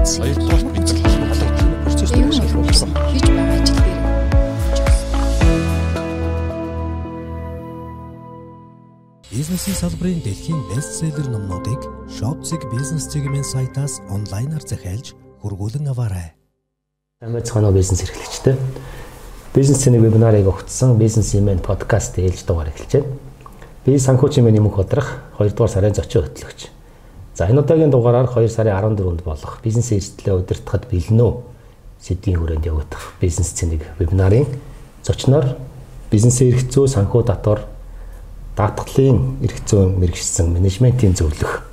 мэдсэн. Хоёрдугаар бид холбогдсон процесс дээр шалгуулсан. Хийж байгаа ажил дээр Бизнесийн салбарын дэлхийн бестселлер номнуудыг Shopzig бизнес цэгийн сайтаас онлайнаар захиалж хургуулan аваарай. Амьд цаанаа бизнес эрхлэгчтэй. Бизнесийн вебинарыг өгсөн бизнесмен подкаст ээлж дугаар эхэлж байна. Би санхүү чимээ нэмэх бодрох 2 дугаар сарын зочин хөтлөгч. За энэ удаагийн дугаараар 2 сарын 14-нд болох бизнес эрсдлээ удирдахад бэлнэ сэдвийн хүрээнд явагдах бизнес цэнийг вебинарын зочноор бизнесийн эрх зүй санхүү татвар даатгалын эрх зүйн мэрэгчсэн менежментийн зөвлөх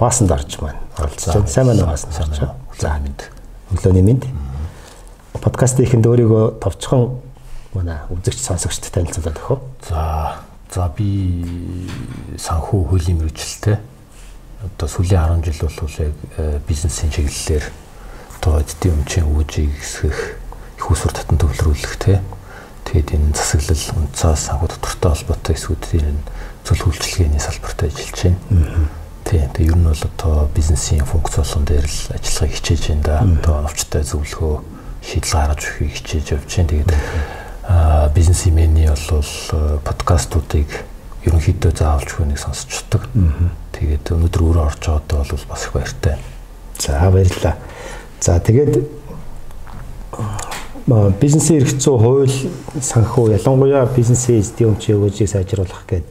Баасан дарж маань оролцож байна. Сайн байна уу Баасан дарж? За мэд. Өглөөний мэд. Подкаст ихэнд өөрийгөө товчхон манай үзэгч сонсогчдод танилцуулаад өгөх. За за би санхүү хуулийн мэрэгчлээ одоо сүүлийн 10 жил бол яг э, бизнесийн чиглэлээр одоо эдийн өмчийн үүжийг эсгэх их усвар татан төвлөрүүлэх те тэгээд энэ засаглал унцаас санхүү доктортой холбоотой эсвүүдийн зөвлөх үйлчилгээний салбарт ажиллаж байна. Тийм. Тэгээ ер нь бол одоо бизнесийн функц болгон дээр л ажиллахыг хичээж байна да. Одоо новчтой зөвлөгөө шийдэл гаргаж өгөхийг хичээж явж байна. Тэгээд аа бизнесмений бол э, подкастуудыг ерөнхийдөө заавалж хүнийг сонсчдаг. Тэгээд өнөөдөр өөрөө орж байгаадаа бол бас их баяртай. За баярлалаа. За тэгээд бизнесийн эрх зүй хууль санхүү ялангуяа бизнесийн эзэдийн өмчийн өгөөжийг сайжруулах гэдэг.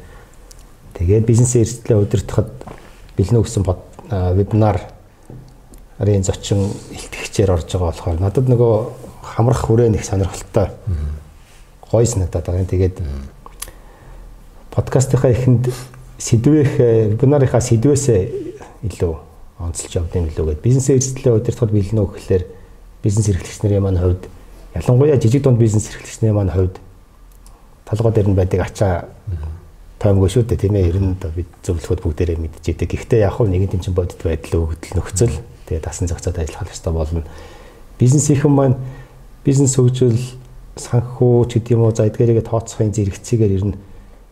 Тэгээд бизнесийн эрсдлээ удирдахад бэлнэ гэсэн вебинар арын зочин илтгэгчээр орж байгаа болохоор надад нөгөө хамрах хүрээ нэг сонирхолтой гоё санагдаад байгаа. Тэгээд подкастынхаа эхэнд сэдвэх вебинарынхаа сэдвээсээ илүү онцолж явд юм лүү гэд бизнес эрсдлээ удирдахад бэлнэ гэхлээр бизнес эрхлэгч нарын маань хувьд ялангуяа жижиг дунд бизнес эрхлэгч нарын маань хувьд толгой дээр нь байдаг ачаа таймгүй шүү дээ тийм ээ ер нь бид зөвлөхөд бүгдээрээ мэдчихэдэг. Гэхдээ яг хөө нэгэн тэмчин бодит байдал өгдөл нөхцөл тэгээ дасан зохицоод ажиллах хэрэгтэй болно. Бизнесийнхэн маань бизнес хөгжил санхүү ч гэдэм үү за эдгээрээ тооцохын зэрэгцээгээр ер нь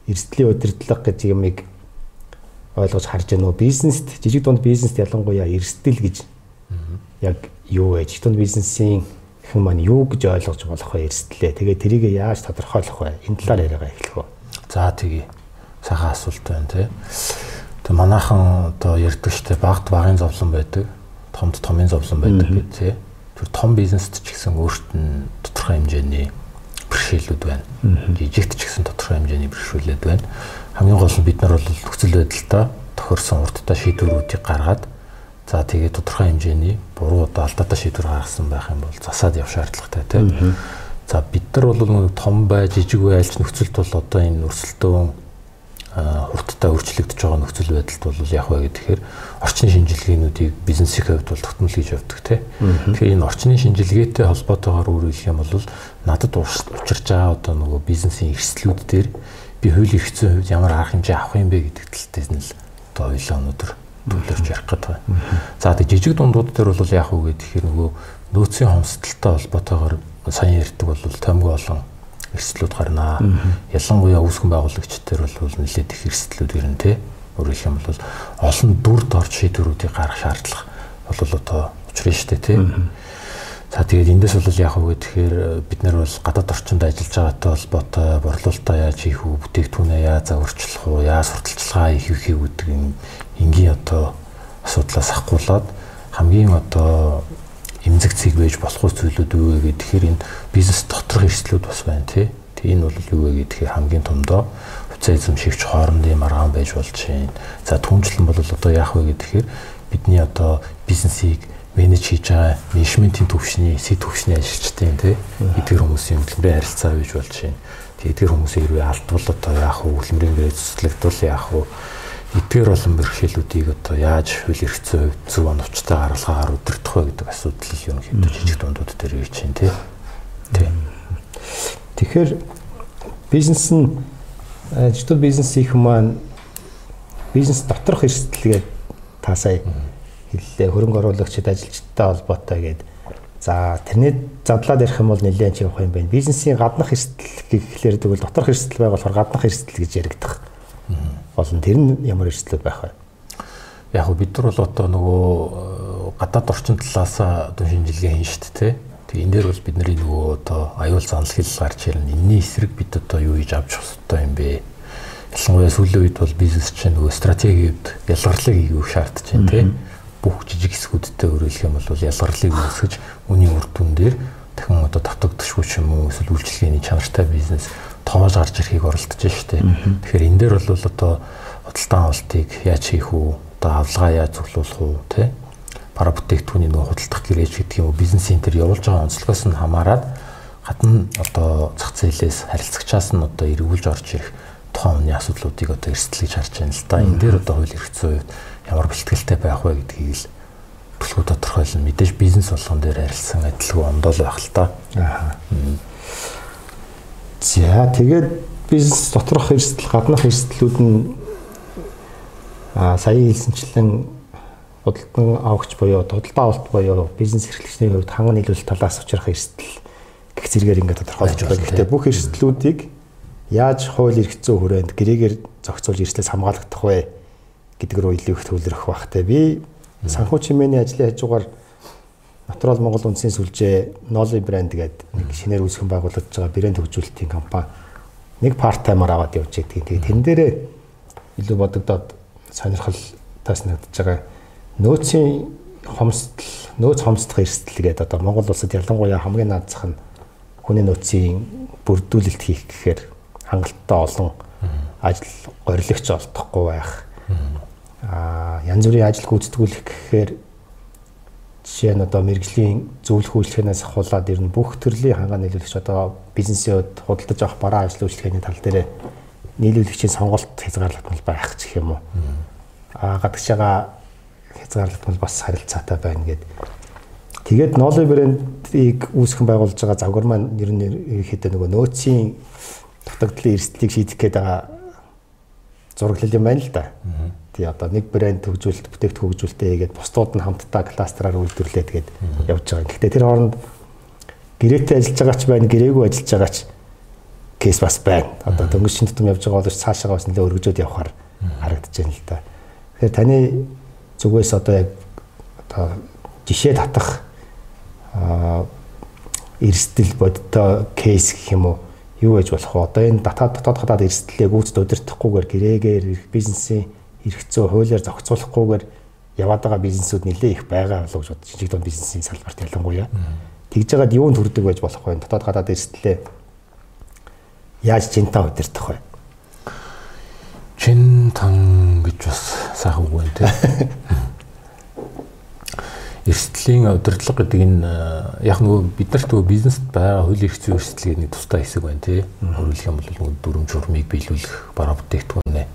эрсдлийн удирдлага гэж юмыг ойлгож харж байна уу? Бизнест жижиг дунд бизнест ялангуяа эрсдэл гэж яг юу вэ? Жижиг дунд бизнесийн хэн маань юу гэж ойлгож болох вэ эрсдлээ? Тэгээ тэрийг яаж тодорхойлох вэ? Энэ талаар яриагаа эхлэх үү? За тэгье. Сайхан асуулт байна тий. Тэгээ манайхан одоо ярьдаг штэ багт багын зовлон байдаг, томд томын зовлон байдаг гэх тий. Тэр том бизнест ч гэсэн өөрт нь тодорхой хэмжээний бэрхшээлүүд байна. Жижигт ч гэсэн тодорхой хэмжээний бэрхшээлүүд байна. Хамгийн гол нь бид нар бол нөхцөл байдалтай тохирсон урттай шийдвэрүүдийг гаргаад за тэгээ тодорхой хэмжээний буруу одоо алдаатай шийдвэр гаргасан байх юм бол засаад явах шаардлагатай тийм. За бид нар бол том бай жижиг бай альч нөхцөлд бол одоо энэ өрсөлдөөн хурдтай өөрчлөгдөж байгаа нөхцөл байдалд бол яг вэ гэхээр орчны шинжилгээнүүдийг бизнесийн хувьд бол тогтмол хийж явдаг тийм. Тэгэхээр энэ орчны шинжилгээтэй холбоотойгоор өөрөөр юм бол надад учирч байгаа одоо нөгөө бизнесийн эрсдлүүд дээр би хууль эрх зүйн хувьд ямар арга хэмжээ авах юм бэ гэдэг талтай нь л одоо ойлоо өнөөдөр төлөвлөж ярих гэдэг байна. За тэг жижиг дундууд дээр бол яг вэ гэхээр нөгөө нөөцийн хомсдолтой холбоотойгоор сайн ярьдаг бол томгүй олон эрсдлүүд гарнаа. Ялангуяа үүсгэн байгуулагчдэр бол нэлээд их эрсдлүүд ирнэ те. Өөрөөр юм бол олон дүр дорж шийдвэрүүдийг гаргах шаардлага бол одоо учрын штэ те. За тэгээд эндээс бол яг үгүй тэгэхээр бид нар бол гадаад орчинд ажиллаж байгаатай холбоотой борлуулалтаа яаж хийх үү, бүтээгдэхүүнээ яаж зааварчлах уу, яаж сурталчилгаа хийх вэ гэдэг энгийн одоо асуудлаас ахгуулаад хамгийн одоо эмзэг цэг байж болох зүйлүүд вэ гэхээр энэ бизнес доторх эрсдлүүд бас байна тий. Тэгээ энэ бол юу вэ гэхээр хамгийн томдоо хуцаа эзэмшигч хоорондын маргаан байж болж байна. За түнчлэн бол одоо яах вэ гэхээр бидний одоо бизнесийг менеж хийж байгаа менежментийн төвшний сэт төвшний ажилчдын тий эдгээр хүмүүсийн хөдөлмөрийн харилцаа байж болж байна. Тэгээ эдгээр хүмүүсийн хэрвээ алдвал одоо яах вэ? Хөдөлмөрийн гэрээ цэцлэгдвэл яах вэ? эдгээр олон бэрхшээлүүдийг одоо яаж хууль эрх зүйн хувьд зөв оновчтой гаргалгаагаар өдөртөх вэ гэдэг асуудал ерөнхийдөө жижиг дундууд дээр ирж байна тий. Тий. Тэгэхээр бизнес нь жижиг бизнесийнх маань бизнес доторх эрсдэлгээд та сая хэллээ хөрөнгө оруулагчид ажилчдтай холбоотой гэдэг. За тэрний задлаад ярих юм бол нэлээд ч явах юм байна. Бизнесийн гаднах эрсдэл гэхлээр тэгвэл доторх эрсдэл байгаад гаднах эрсдэл гэж яригдах болно. Тэр нь ямар эрсдлүүд байх вэ? Яг бид нар бол одоо нөгөө гадаад орчин талаас одоо шинжилгээ хийн шүү дээ. Тэгээ энэ дээр бол бидний нөгөө одоо аюул занал хэл гарч ирнэ. Энийний эсрэг бид одоо юу хийж авч хэвчтэй юм бэ? Ялангуяа сүүлийн үед бол бизнес чинь нөгөө стратегиуд ялгарлыг хийх шаардж байна тийм. Бүх жижиг хэсгүүдтэй өрөөлөх юм бол ялгарлыг үүсгэж үүний үр дүн дээр дахин одоо татагдчихгүй ч юм уу эсвэл үйлчлэгээний чанартай бизнес тоож гарч ирэхийг оролдож штэ. Тэгэхээр энэ дээр бол одоо худалдан авалтыг яаж хийх үү? Одоо авлага яаж цуглуулах уу? Тэ? Бараа бүтээгдэхүүний нөгөө худалдах гэрээж гэдэг юм уу бизнес центр явуулж байгаа онцлогоос нь хамаарат гадна одоо зах зээлээс харилцагчаас нь одоо эргүүлж орж ирэх тухайн хүний асуудлуудыг одоо эрсдлэж харж байна л да. Энэ дээр одоо хууль эрх зүйн ямар бэлтгэлтэй байх вэ гэдгийг л төлхөө тодорхойлно. Мэдээж бизнес болгон дээр харилцсан адилгүй ондоол байх л та. Аа. За тэгээд бизнес доторх эрсдэл, гаднах эрсдлүүд нь а сая хэлсэнчлэн худалдан авахч буюу худалдан авалт буюу бизнес эрхлэгчний хувьд ханган нийлүүлэлт талаас учрах эрсдэл гэх зэрэгээр ингээд тодорхойлж байгаа. Гэхдээ бүх эрсдлүүдийг яаж хууль эрх зүйн хүрээнд гэрээгээр зохицуулж эрслээс хамгаалагдах вэ гэдэг рүү илүү их төвлөрөх бахтай. Би санхүү чимээний ажлын хажуугаар Натурал Монгол үндэсний сүлжээ Noly брэнд гэдэг нэг шинээр үүсгэн байгуулагдж байгаа брэнд хөгжүүлэлтийн компани нэг part timer аваад явж байгаа. Тэгээд тэн дээрээ илүү бодогдоод сонирхолтойс нэгдэж байгаа нөөцийн хомсдол, нөөц хомсдох эрсдэл гэдэг одоо Монгол улсад ялангуяа хамгийн наазах нь хүний нөөцийн бүрдүүлэлт хийх гэхээр хангалттай олон ажил горилогч олдохгүй байх. Аа янз бүрийн ажил гүйцэтгүүлэх гэхээр Жишээ нь одоо мэрэгжлийн зөвлөх үйлчлэгээс ахуулаад ер нь бүх төрлийн хангаа нийлүүлэгч одоо бизнесийн хувьд худалдаж авах бараа ажил үйлчлэгээний тал дээр нийлүүлэгчийн сонголт хязгаарлагдмал байх гэх юм уу. Аа гадагш байгаа хязгаарлагдмал бас харилцаатай байна гэд. Тэгээд Noly брэндийг үүсгэн байгуулж байгаа завгар маань ер нь ерөөхдөө нөгөө нөөцийн дутагдлын эрсдлийг шийдэх гээд байгаа зураглал юм байна л да. Тий одоо нэг брэнд хөгжүүлэлт бүтээгдэхүүн хөгжүүлэлтээ хийгээд бусдууд нь хамтдаа кластераар үйлдвэрлээд тэгээд явж байгаа. Гэхдээ тэр хооронд гэрээтэй ажиллаж байгаа ч байна, гэрээгүй ажиллаж байгаа ч кейс бас байна. Одоо дөнгөж шин тутам явж байгаа бол цаашаа бас нэлээ өргөжөөд явхаар харагдаж байна л да. Тэгэхээр таны зүгээс одоо яг одоо жишээ татах эрсдэл бодтой кейс гэх юм уу юу гэж болох вэ? Одоо энэ дотоод дотоод хадаад эрсдлээ гүйцэд удирдахгүйгээр гэрээгээр бизнесийн хэрэгцээ хуулиар зохицуулахгүйгээр яваад байгаа бизнесүүд нэлээ их байгаа болов гэж бод жижиг дунд бизнесийн салбарт ялангуяа тэгж жагаад юунд хүрдэг байж болох вэ? Дотоод гадаад эрсдлээ яаж жинтаа удирдах вэ? Чин тан гэж бас сайхан үг байна те. Эрсдлийн удирдлага гэдэг энэ яг нөгөө биднэрт нөгөө бизнест байгаа хууль эрх зүйн гэдэг нэг тусдаа хэсэг байна тий. Өөрөлдөх юм бол нөгөө дүрм журмыг биелүүлэх бараа бүтээгдэхүүнээ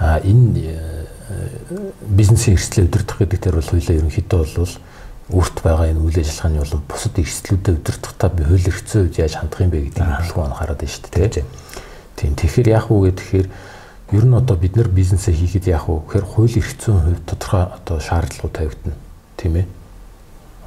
А энэ э, бизнесийн эрсдлээ удирдах гэдэг дээр бол хоёлаа ерөнхийдөө бол үрт байгаа энэ үйл ажиллагааны болон бусад эрсдлүүдэд удирдахдаа би хууль эрх зүйн үед яаж хандах юм бэ гэдгийг бүлгүү анхаарат байна шүү дээ. Тийм. Тэгэхээр яах вэ гэхээр ер нь одоо бид нар бизнесээ хийхэд яах вэ гэхээр хууль эрх зүйн хувьд тодорхой одоо шаардлагууд тавигдана. Тийм ээ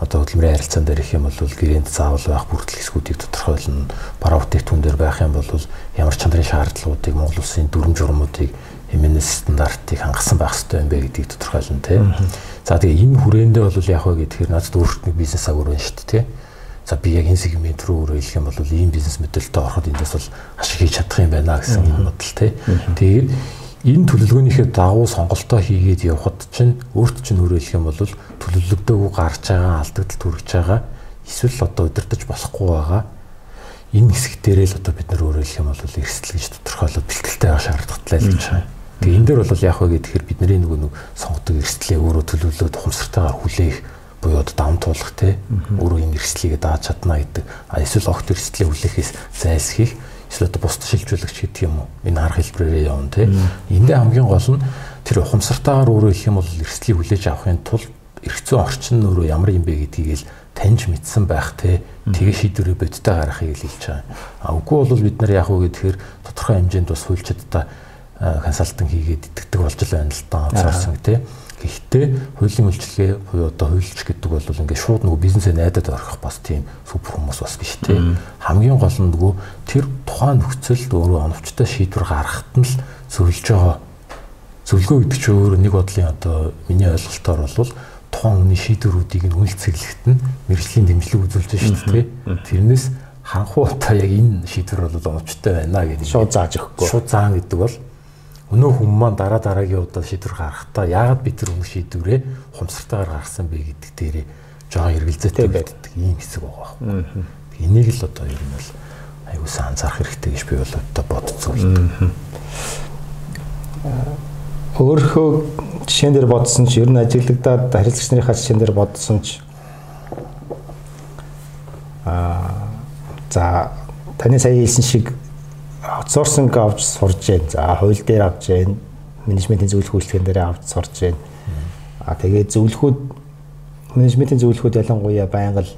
одоо хөдөлмөрийн харилцаан дээр их юм бол гэрээнд заавал байх бүртгэл хэсгүүдийг тодорхойлно. Бараа бүтээгдэхүүн дээр байх юм бол ямар чанарын шаардлагуудыг Монгол улсын дүрм журмуудыг эмэнэс стандартыг хангасан байх хэрэгтэй юм бэ гэдгийг тодорхойлно тийм. За тэгээ энэ хүрээндээ бол яах вэ гэхээр надад өөрт нэг бизнес агуур байна шүү дээ тийм. За би яг энэ сегмент рүү өөрөө хэлэх юм бол ийм бизнес модельтэй ороход эндээс бол ашиг хийж чадах юм байна гэсэн бодол тийм. Тэгээд энэ төлөвлөгөөнийхөө дагуу сонголтоо хийгээд явхад чинь өөрт чинь өөрөө хэлэх юм бол төлөвлөгдөөгүй гарч байгаа алдагдал төрж байгаа эсвэл одоо удирдах болохгүй байгаа энэ хэсэг дээрээ л одоо бид нар өөрөө хэлэх юм бол эрсдэл гэж тодорхойлоод бэлтгэлтэй байх шаардлагатай л гэж байна. Тэгээ энэ дээр бол яах вэ гэхээр бидний нөгөө нэг сонгодог эрсдлээ өөрөө төлөвлөлөөд ухамсартайгаар хүлээх буюу одоо даван туулах те өөрөө энэ эрсдлийг дааж чадна гэдэг. А эсвэл огт эрсдлээ хүлээхээс зайлсхийх эсвэл одоо бусд шилжүүлэгч гэдэг юм уу энэ арга хэлбэрээр явна те. Эндээ хамгийн гол нь тэр ухамсартайгаар өөрөө хэлэх юм бол эрсдлийг хүлээж авахын тулд зүйн орчин нь өөрөө ямар юм бэ гэдгийг л таньж мэдсэн байх те тэгээ шийдвэрээ бодтой гаргахыг л хэлж байгаа. А үгүй бол бид нар яг уу гэхээр тодорхой хэмжээнд бас хуульчдаа консалтинг хийгээд итгэдэг болж л байна л да онцорсон тий. Гэхдээ хуулийн үйлчлэгээ буюу одоо хуульч гэдэг бол ингээд шууд нөгөө бизнесээ найдаад орох бас тийм супер хүмүүс бас биш тий. Хамгийн гол нь нөгөө тэр тухайн нөхцөлд өөрөө оновчтой шийдвэр гаргахад нь л зөвлөж байгаа. Зөвлөгөө гэдэг чинь өөрөө нэг бодлын одоо миний ойлголтоор бол тухайн хүний шийдвэрүүдийг нь үнэлт цэглэхэд нь мэрэгжлийн дэмжлэг үзүүлж шүү дээ. Тэрнээс ханхуу та яг энэ шийдвэр бол оновчтой байна гэдэг. Шууд зааж өгөхгүй. Шууд заан гэдэг бол өнөө хүмүүс маань дараа дараагийн удаа шийдвэр гаргахдаа яагаад би тэр өмнө шийдвэрээ хумсартайгаар гаргасан бэ гэдэг дээрээ жоохон эргэлзээтэй байдаг ийм хэсэг байгаа байхгүй. Энийг л одоо ер нь бол аюулсан анзаарах хэрэгтэй гэж би бол одоо бодцоо л дээ. Өөрийнхөө жишээн дээр бодсон ч ер нь ажиглагдаад харилцагч нарынхаа жишээн дээр бодсон ч аа за таны сая хэлсэн шиг аутсорсинг авч сурж जैन. За хууль дээр авч जैन. Менежментийн зөвлөх үйлчлэгэн дээр авч сурж जैन. А тэгээд зөвлөхүүд менежментийн зөвлөхүүд ялангуяа байнга л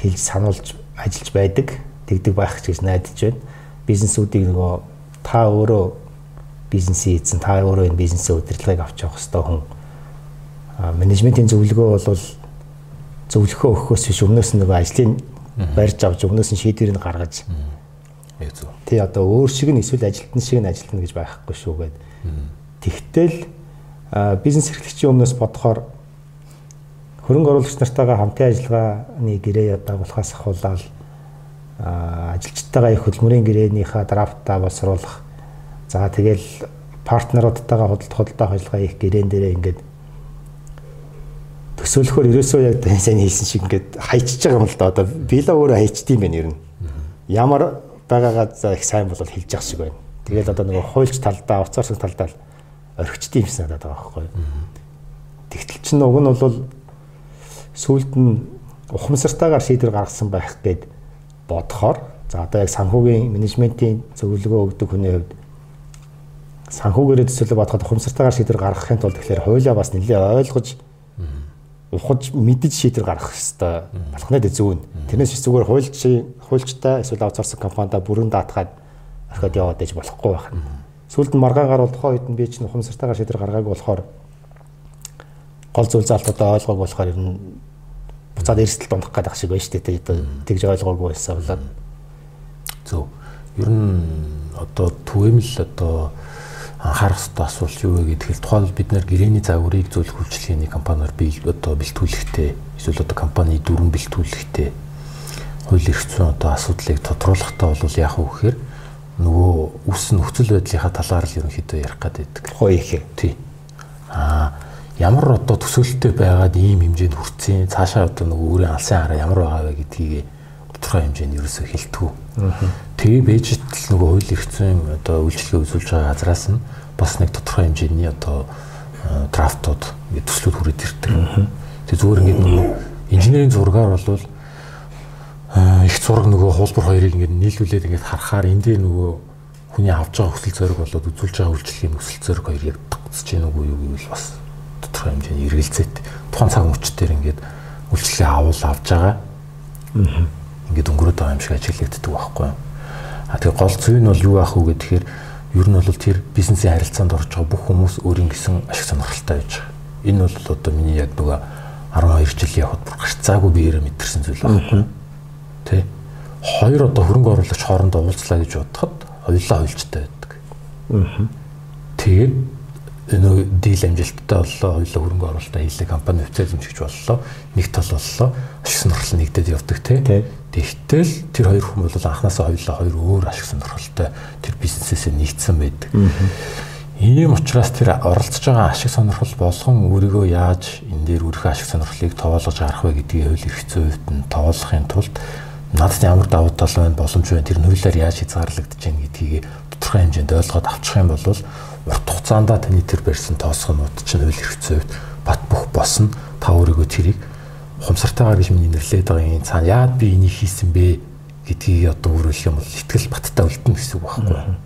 хэлж сануулж ажиллаж байдаг. Тэгдэг байх гэж найдаж байна. Бизнесүүдийг нөгөө та өөрөө бизнесийн эзэн та өөрөө энэ бизнесийн удирдлагыг авч явах хэрэгтэй хүн менежментийн зөвлөгөө бол зөвлөхөө өгөхөөс биш өмнөөс нь нөгөө ажлын барьж авч өмнөөс нь шийдвэрийг гаргаж яг зөв. Тий одоо өөр шиг нь эсвэл ажилтны шиг нь ажилтна гэж байхгүй шүү гээд. Тэгтэл бизнес эрхлэгчийн өмнөөс бодохоор хөрөнгө оруулагч нартайгаа хамтын ажиллагааны гэрээ дагуулхаас ахуулаад ажилчтайгаа их хөдөлмөрийн гэрээнийхээ драфтаа боловсруулах За тэгэл партнеруудтайгаа худалдах худалдаа ажиллагаа их гэрээн дээрээ ингээд төсөөлөхөөр ерөөсөө яг сайн хэлсэн шиг ингээд хайчиж байгаа юм л да. Одоо би л өөрөө хайчдсан байх юм Ямар байгаагаа за их сайн бол хэлж явах шиг байна. Тэгэл одоо нөгөө хуульч талдаа, уцаарсан талдаа орхичд юмсан надад байгаа байхгүй. Тэгтэл чинь уг нь бол сүулт нь ухамсартайгаар шийдвэр гаргасан байх гээд бодохоор за одоо яг санхүүгийн менежментийн зөвлөгөө өгдөг хүний хувьд санхүүгээрээ төсөөлө бодоход ухамсартайгаар шийдвэр гаргахын тулд тэгэхээр хуулиа бас нэлээд ойлгож ухаж мэдж шийдвэр гаргах хэрэгтэй болох нь зөв нь. Тэрнээс биш зүгээр хуульчийн хуульчтай эсвэл аутсорсинг компанида бүрэн даатгаад орхиод яваад байж болохгүй байх. Сүүлд нь маргаан гаруул тухайн үед нь би чинь ухамсартайгаар шийдвэр гаргаагүй болохоор гол зүйл заалтуудаа ойлгоогүй болохоор ер нь буцаад эрсдэл дундах гэдэг шиг байна шүү дээ. Тэгж ойлгоогүй байсан болоод зөв. Ер нь одоо түгээмэл одоо анхаарах ёстой асуулт юу вэ гэхээр тухайн бид нэр гэрээний загварыг зөвлөх үйлчлэгээний компаниар бий одоо бэлтгүүлэхтэй эсвэл одоо компани дүрэн бэлтгүүлэхтэй хууль эрх зүйн одоо асуудлыг тодруулахдаа бол яах вэ гэхээр нөгөө үс нөхцөл байдлынхаа талаар л ерөнхийдөө ярих гэдэг. Гоё ихэ. Тий. Аа ямар одоо төсөөлтөй байгаад ийм хэмжээнд хүрсэн цаашаа одоо нөгөө өөрийн алсын хараа ямар байгаа вэ гэдгийг тодорхой хэмжээнд ерөөсөө хэлтгүү. Тэгээ бэжэт л нөгөө хууль эрх зүйн одоо үйлчлэгээ үзүүлж байгаа газраас нь бас нэг тодорхой хэмжээний одоо драфтууд ингээд төслүүд хүрээд ирдэг. Тэгээ зүгээр ингээд нөгөө инженерийн зургаар бол их зураг нөгөө хуулбар хоёрыг ингээд нийлүүлээд ингээд харахаар энэ дээр нөгөө хүний авч байгаа хүсэл зориг болоод үзүүлж байгаа үйлчлэгийн хүсэл зориг хоёр яг тогтсож гэнэ үгүй юу гэвэл бас тодорхой хэмжээний эргэлзээт тухайн цаг мөчтөр ингээд үйлчлэгээ авал авж байгаа. Аа ингээд өнгөрөөд байгаа юм шиг ажиглагддаг байхгүй юу. А тэгээ гол зүйл нь бол юу аах вэ гэхээр ер нь бол тэр бизнесийн харилцаанд орж байгаа бүх хүмүүс өөрийн гэсэн ашиг сонирхолтой байж байгаа. Энэ бол одоо миний яг нөгөө 12 жилийн явахад бүр гарцаагүй биеэрээ мэдэрсэн зүйл байхгүй юу. Тэ. Хоёр одоо хөрөнгө оруулагч хоорондоо уулзлаа гэж бодоход хоёулаа хуйлчтай байдаг. Аа. Тэгээд нөө дийл амжилттай боллоо, хоёулаа хөрөнгө оруулалтаа хийлээ, компани эзэмшиж боллоо, нэг тал боллоо, ашиг сонирхол нэгдээд явдаг тий. Тэгтэл тэр хоёр хүн бол анханасаа хоёулаа хоёр өөр ашиг сонирхолтой тэр бизнесээс нэгдсэн байдаг. Ийм учраас тэр оролцож байгаа ашиг сонирхол болгон өөрийгөө яаж энэ дээр өөрийнхөө ашиг сонирхлыг тоолгож гарах вэ гэдгийг эрх зүйн хувьд нь тоолохын тулд надад ямар давуу тал байна, боломж байна, тэр нөлөөлөөр яаж хязгаарлагдаж байна гэдгийг тодорхой хэмжээнд ойлгоод авчих юм бол урт хугацаанд таны тэр барьсан тоосгонууд чинь хууль эрх зүйд бат бөх босно. Та өөрийгөө тэрийг ухамсартайгаар гэж миний нэрлээд байгаа энэ цаана яад би энийг хийсэн бэ гэдгийг одоо өөрөөлөх юм бол итгэл баттай үлдэнэ гэсэн үг байхгүй.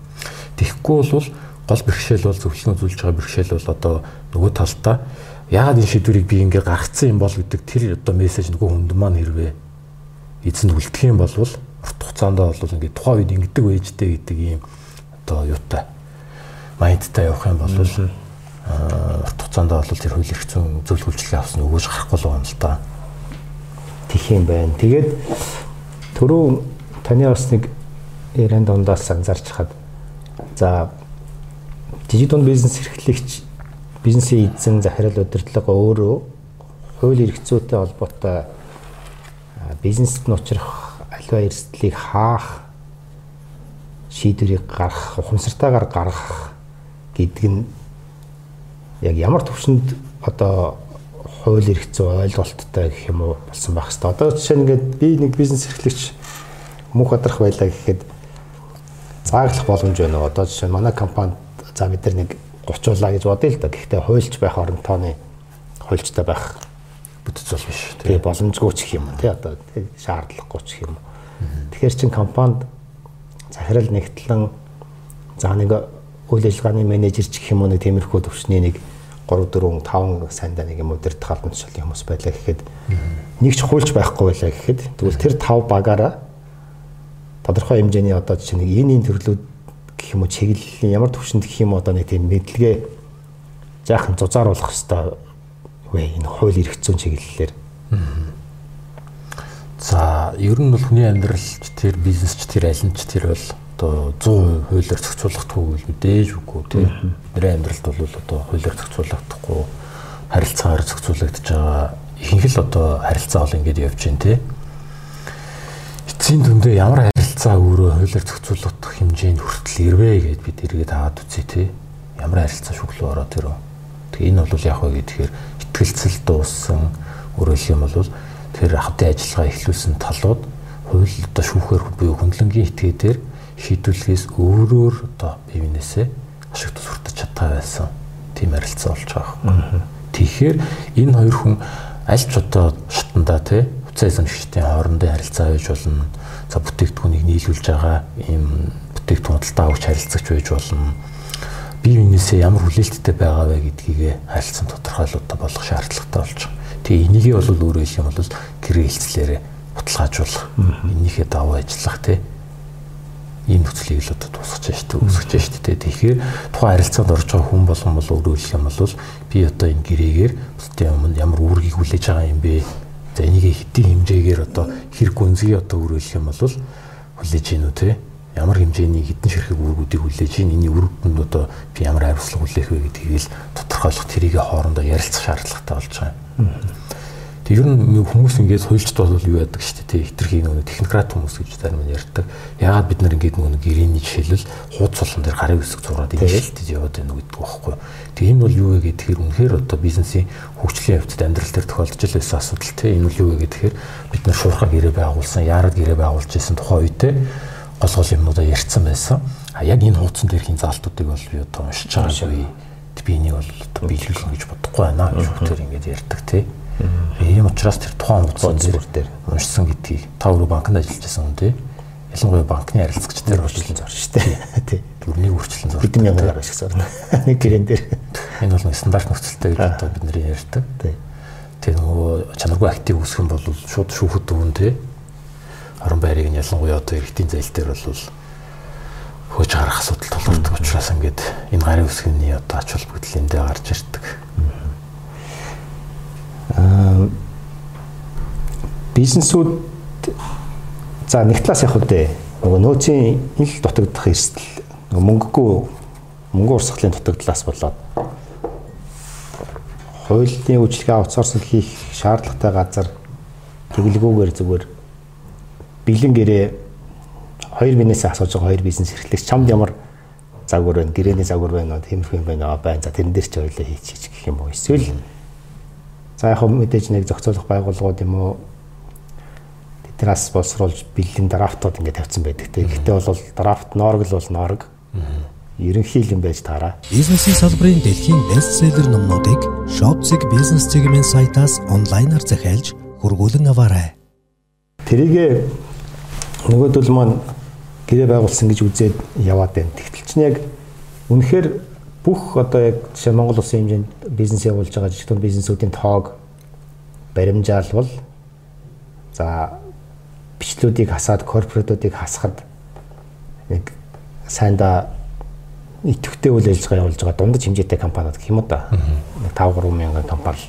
Тэгэхгүй бол гол бэрхшээл бол зөвлөгөө үзүүлж байгаа бэрхшээл бол одоо нөгөө талдаа яагаад энэ шийдвэрийг би ингээд гаргацсан юм бол гэдэг тэр одоо мессеж нөгөө хүнд маань хэрвээ эзэнд үлдэх юм бол урт хугацаанд бол ингээд тухайн үед ингэдэг байжтэй гэдэг ийм одоо юутай майндтай явах юм бол урт хугацаанд бол тэр хууль эрх зүйн зөвлөх үйлчлэгээ авсан өгөөж гарахгүй л байгаа юм л да. Тих юм байна. Тэгээд түрүү таны бас нэг яриан дундаас анзаарч хаад за жижиг дунд бизнес эрхлэгч бизнесийн эзэн захирал удирдлага өөрөө хууль эрх зүйтэй холбоотой бизнест нь учрах аливаа эрсдлийг хаах шийдвэрийг гаргах, ухамсартайгаар гаргах гэдэг нь яг ямар төвшөнд одоо хууль эрх зүй ойлголттой гэх юм уу болсон байх хэвээр. Одоо жишээ нь ингээд би нэг бизнес эрхлэгч мөнх одрах байлаа гэхэд зааглах боломж байна уу? Одоо жишээ нь манай компанид за бид нар нэг 30 гэж бодъё л да. Гэхдээ хуульч байх орон тооны хуульчтай байх бүтц бол биш. Тэгээ боломжгүй ч юм уу тий одоо шаардлагагүй ч юм уу. Тэгэхээр чин компанид захирал нэгтлэн за нэг үйл ажиллагааны менежер ч гэх юм уу нэг тиймэрхүү төвчний нэг 3 4 5 сандаа нэг юм өдөрт халдамжлын хүмүүс байлаа гэхэд нэг ч хуульч байхгүй байлаа гэхэд тэгвэл тэр 5 багаараа тодорхой хэмжээний одоо жишээ нэг энэ энэ төрлүүд гэх юм уу чиглэлийн ямар төвшөнд гэх юм одоо нэг тийм мэдлэгээ жаахан зузааруулах хэвээр вэ энэ хууль эрх зүйн чиглэлээр. За ер нь бол хүний амьдралч тэр бизнесч тэр аль нь ч тэр бол одоо 100% хуулиар зохицуулах түүх мэдээж үгүй тийм. Бидний амьдралд бол одоо хуулиар зохицуулагдахгүй харилцаагаар зохицуулагдж байгаа ихэнх л одоо харилцаа бол ингэж явж байна тийм. Эцсийн дүндээ ямар харилцаа өөрөө хуулиар зохицуулагдах хэмжээнд хүртэл ирвэ гэд бид эргээд аваад үзье тийм. Ямар харилцаа шүглүү ороод ирв. Тэгээ энэ бол яг вэ гэхээр ихтгэлцэл дууссан өөрөөр юм бол тэр хамтын ажиллагаа эхлүүлсэн талууд хууль одоо шүүхээр буюу хөндлөнгийн этгээдээр шийдвэрлэхээс өөрөөр одоо бивнээсээ ашиг тус хүртэж чадгаа байсан тийм харилцаа болж байгаа юм. Тэгэхээр энэ хоёр хүн аль ч одоо шатанда тий хуцаа эзэмшигчдийн хоорондын харилцаа байж болно. За бүтээгдэхүүнийг нийлүүлж байгаа ийм бүтээгдэхүүн худалдаа авч харилцагч байж болно бие биенээсээ ямар хүлээлттэй байгаа вэ гэдгийг харилцан тодорхойлолтоо болгох шаардлагатай болж байгаа. Тэгээ энийгээ бол өөрөө хэлэх юм бол гэрээ хэлцлээрээ баталгаажуулах, энийхээ даваа ажиллах тий ийм нөхцөлийг л одоо тусгаж штэ үүсгэж штэ тэгэхээр тухайн харилцаанд орж байгаа хүн болгон бол өөрөө хэлэх юм бол би одоо энэ гэрээгээр бусдын өмнө ямар үүргийг хүлээж байгаа юм бэ? За энийг хэдийн хэмжээгээр одоо хэрэг гүнзгий одоо өөрөө хэлэх юм бол хүлээж гинүү тий ямар хэмжээний хідэн ширхэг үүргүүдийг хүлээж ийн энэний үүргэнд одоо би ямар хариуцлага хүлээх вэ гэдгийг л тодорхойлох тэрийг хоорондоо ярилцах шаардлагатай болж байгаа юм. Тэг ер нь хүмүүс ингэж хуульчд бол юу яадаг шүү дээ хитрхи нөгөө технократ хүмүүс гэж зарим нь ярьдаг. Яагаад бид нар ингэж нөгөө гэрээний жишээлбэл хуудас болон дээр гарын үсэг зураад ингээл яваад байна гэдэг байхгүй. Тэг энэ бол юу вэ гэхээр үнэхээр одоо бизнесийн хөгжлийн явцад амьдрал дээр тохиолдож байсан асуудал те энэ бол юу вэ гэхээр бид нар шуурхаа гэрээ байгуулсан, яарад гэрээ байгуулж исэн тухайн үедээ гол гол юмнуудаа ярьсан байсан. А яг энэ хуудсан дээрхийн заалтуудыг бол би одоо уншиж байгаагүй. Би энийг бол одоо биелүүлэх гэж бодохгүй байна. Шүүхтэр ингэж ярьдаг тий. Ийм учраас тэр тухайн хуудсан дээр уншсан гэдгийг та өөрөө банкнд ажиллаж байсан хүн тий. Ялангуяа банкны харилцагч дээр урьдчилан зорж штэ. Тий. Бүрнийг үрчлэн зорж. Хэдэн мянган гаруй шиг зорно. Нэг гэрэн дээр. Энэ бол стандарт нөхцөлтэй гэж одоо бид нэр ярьдаг. Тий. Тэгээ нөгөө чанаргүй актив үүсгэх юм бол шууд шүүхэд дүүн тий орон байрыг нь ялангуяа одоо иргэдийн зээл дээр бол хөөж гарах асуудал тулгардаг учраас ингээд энэ гарын үсгний одоо ач холбогдол эндээ гарч ирдэг. Аа бизнесүүд за нэг талаас яг үдэ нөгөө нөөцийн ил дутагдах эрсдэл мөнгөгүй мөнгө урсгалын дутагдлаас болоод хуулийн үйлчлэгээ аутсорсинг хийх шаардлагатай газар тэглэгүүгээр зүгээр бэлэн гэрээ хоёр бизнесээ асууж байгаа хоёр бизнес эрхлэгч чамд ямар загвар байна гэрээний загвар байна тиймэрхүү юм байна байна. За тэрэн дээр ч ойлоо хийчих гэх юм уу? Эсвэл за яг мэдээж нэг зохицуулах байгууллагууд юм уу? Тэднээс боловсруулж бэлэн драфтууд ингээд тавьсан байдаг те. Гэхдээ бол драфт норг л бол норг. Ерөнхий юм байж таараа. Бизнесийн салбарын дэлхийн бестселлер номнуудыг Shopzig бизнес чиглэлийн сайтаас онлайнаар захиалж хургуулan аваарай. Тэрийгэ нөгөөдөл маань гэрээ байгуулсан гэж үзээд яваад байна. Тэгтэл чинь яг үнэхээр бүх одоо яг жишээ Монгол улсын хэмжээнд бизнес явуулж байгаа жижиг дунд бизнесүүдийн тоог баримжаалвал за бичлүүдийг хасаад корпоратуудыг хасахад нэг сайнда идэвхтэй үйл ажиллагаа явуулж байгаа дундаж хэмжээтэй компаниуд гэх юм уу да. 5 3 мянган компани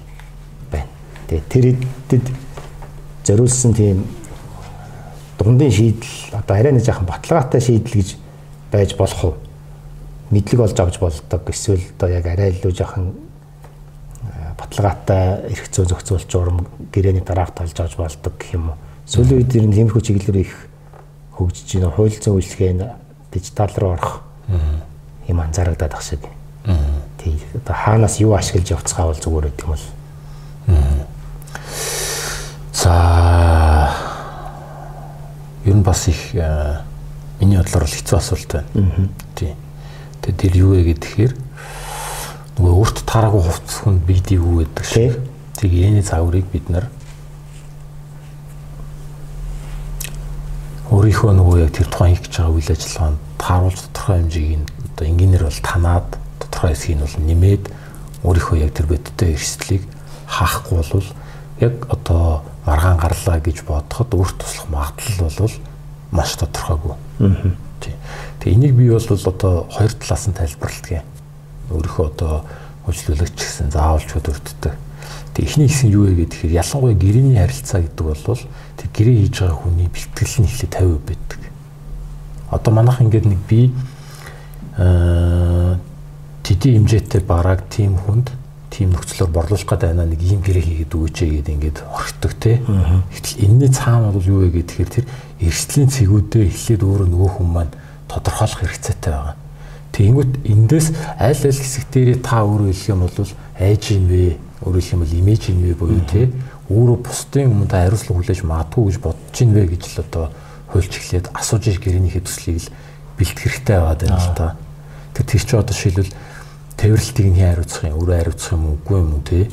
байна. Тэгээ тэр эдэд зориулсан тийм дундын шийдэл одоо арай нэг жоохон баталгаатай шийдэл гэж байж болох уу? Мэдлэг олж авч болдог эсвэл одоо яг арай илүү жоохон баталгаатай эрх зүйн зохицуулч урам гэрээний драфт олж авч болдог гэх юм уу. Сүүлийн үед ер нь тиймэрхүү чиглэлээр их хөгжиж байна. Хууль зүйн үйлчлэгээ дижитал руу орох юм анзаарагдаад ах шиг. Тий. Одоо хаанаас юу ашиглаж явцгаа бол зүгээр гэдэг юм бол. За ер нь бас их миний бодлоор бол хэцүү асуулт байна. Тий. Тэгээд тэр юу вэ гэхээр нөгөө өөрт таараагүй хувцс хүнд бийдий юу гэдэг шиг. Тэг энэ загварыг бид нар өөрийнхөө нөгөө яг тэр тухайн хийж байгаа үйл ажиллагаанд тааруулж тодорхой хэмжээг нь одоо инженеэр бол танаад тодорхой хэсгийг нь бол нэмээд өөрийнхөө яг тэр бодиттой эрсдлийг хаахгүй бол яг одоо маргаан гарлаа гэж бодоход өөрт туслах магадлал бол маш тодорхойгүй. Тий. Тэгээ энийг би бол одоо хоёр талаас нь тайлбарладаг юм. Өөрийнхөө одоо хөгжлөөлөгч гэсэн заавалч өдөртдөг. Тэгээ эхний хэсэг юу вэ гэхээр ялангуяа гэрээний харилцаа гэдэг бол тэр гэрээ хийж байгаа хүний бэлтгэл нь ихлэ 50% байдаг. Одоо манайх ингээд нэг би аа тэдийн хэмжээтэй бараг тийм хүнд тийм нөхцлөөр борлуулах гэдэг байна нэг ийм гэрээ хийгээд өгөөч гэдэг ингээд орхидог те. Гэтэл энэний цаана бол юу вэ гэхээр тэр эрсдлийн цэгүүдээ эхлээд өөрөө нөгөө хүн маань тодорхойлох хэрэгцээтэй байгаа. Тэгэнгүүт эндээс аль аль хэсэг дээрээ та өөрөө хэлэх юм бол айж юм бэ? Өөрөөр хэлэх юм бол имиж юм бэ буюу те. Өөрөө бусдын өмнө та хариуцлага хүлээж магадгүй гэж бодож ин вэ гэж л одоо хуульч эхлээд асууж иж гэрээнийхээ төслийг л бэлтгэх хэрэгтэй байгаа даа л та. Тэр тэр чи одоо шилбэл тэрвэрлтийг нь хариуцах юм, өөрөө хариуцах юм үгүй юм уу те.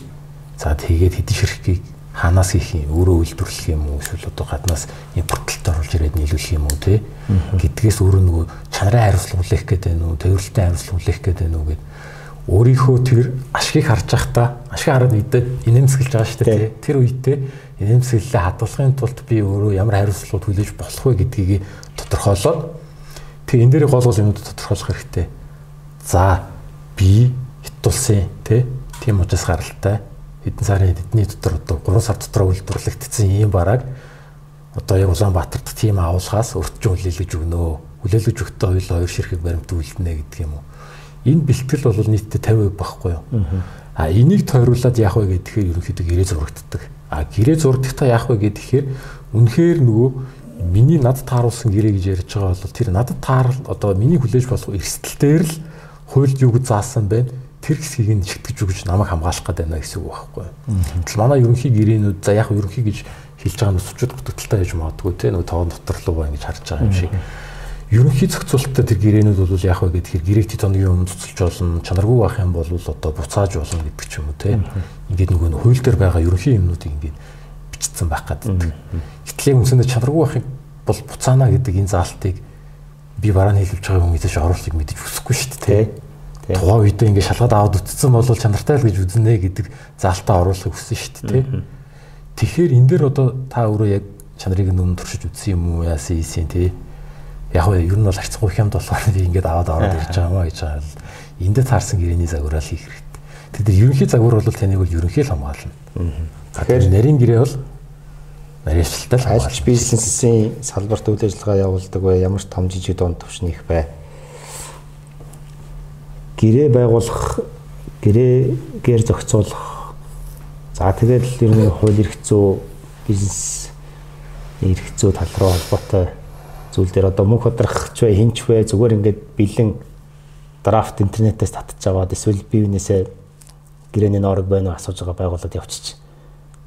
За тэгээд хэдэн ширхгийг хаанаас хийх юм, өөрөө үйлдвэрлэх юм уу эсвэл одоо гаднаас импортлолт оруулж ирээд нийлүүлэх юм уу те. Гэдгээс өөрөө нөгөө чанарын хариуцлага хүлээх гээд байна уу, тэрвэрлтийн хариуцлага хүлээх гээд байна уу гэд өөрийнхөө тэр ашгийг харж байхдаа ашиг хараад идээд инээмсэглэж байгаа шүү дээ те. Тэр үедээ инээмсэглэлээ хадгалахын тулд би өөрөө ямар хариуцлагууд хүлээж болох вэ гэдгийг тодорхойлоод тэг энэ дээр гол гол юмнууд тодорхойлох хэрэгтэй. За би хит улсын тий тийм учраас гаралтай хэдэн сарын эдний дотор одоо 3 сар дотор үйлдвэрлэгдсэн ийм бараг одоо яг Улаанбаатарт тийм агуулгаас өртжин хүлээлгэж өгнө. Хүлээлгэж өгтөө хоёул хоёр ширхэг баримт үлдэнэ гэдэг юм уу. Энэ бэлтгэл бол нийтдээ 50% багхгүй юу. А энийг тойруулаад яах вэ гэхээр ерөнхийдөө гэрээ зурагддаг. А гэрээ зурагдахтаа яах вэ гэхээр үнэхээр нөгөө миний над тааруулсан гэрээ гэж ярьж байгаа бол тэр надад таарал одоо миний хүлээж болох эрсдэл дээр л хуульд юу гэж заасан байна тэр хэсгийг нь шитгэж өгч намайг хамгаалах гэдэг байна гэсэн үг байхгүй. Тэгэл манай ерөнхий гэрээнүүд за яг ерөнхий гэж хэлж байгаа нь өсчүүд бүтгэлтэй байж магадгүй те нөгөө тоон дотор руу ба ингэж харж байгаа юм шиг. Ерөнхий зохицуулалттай тэр гэрээнүүд бол яг вэ гэхээр гэрээгти тоногийн өмнө цуцалж болно, чанаргүй байх юм бол одоо буцааж болно гэдэг ч юм уу те. Ингээд нөгөө хууль дээр байгаа ерөнхий юмнуудыг ингээд бичсэн байх гэдэг. Гэтэл үндсэндээ чанаргүй байхыг бол буцаана гэдэг энэ заалтыг би барааны хэлүүлж байгаа мэдээж оруулахыг мэдэж хүсэхгүй шүү дээ. Тухайн үедээ ингээд шалгаад аваад үтцсэн бол чанартай л гэж үзнэ гэдэг заалтаа оруулахыг хүссэн шүү дээ. Тэгэхээр энэ дээр одоо та өөрөө яг чанарыг нүн туршиж үтсэн юм уу яасан ийсэн тий. Яг нь ер нь бол харьцахгүй хямд болохоор би ингээд аваад ороод ирж байгаа маа гэж байгаа л эндээ таарсан гэрээний загвараа л хийх хэрэгтэй. Тэгэхээр ерөнхий загвар бол таныг бол ерөнхий л хамгаална. Тэгэхээр нарийн гэрээ бол нарийнчлалтай л айлч бизнесийн салбарт үйл ажиллагаа явуулдаг бай ямар ч том жижиг дунд төвшнийх бай. Гэрээ байгуулах, гэрээгээр зохицуулах. За тэгээд л ер нь хууль эрх зүй бизнес эрх зүй тал руу холбоотой зүйл дээр одоо мөнх бодрох ч бай хинч бай зүгээр ингээд бэлэн драфт интернетээс татчих аваад эсвэл бие биенээсээ гэрээний норог байна уу асууж байгаа байгууллагад явчих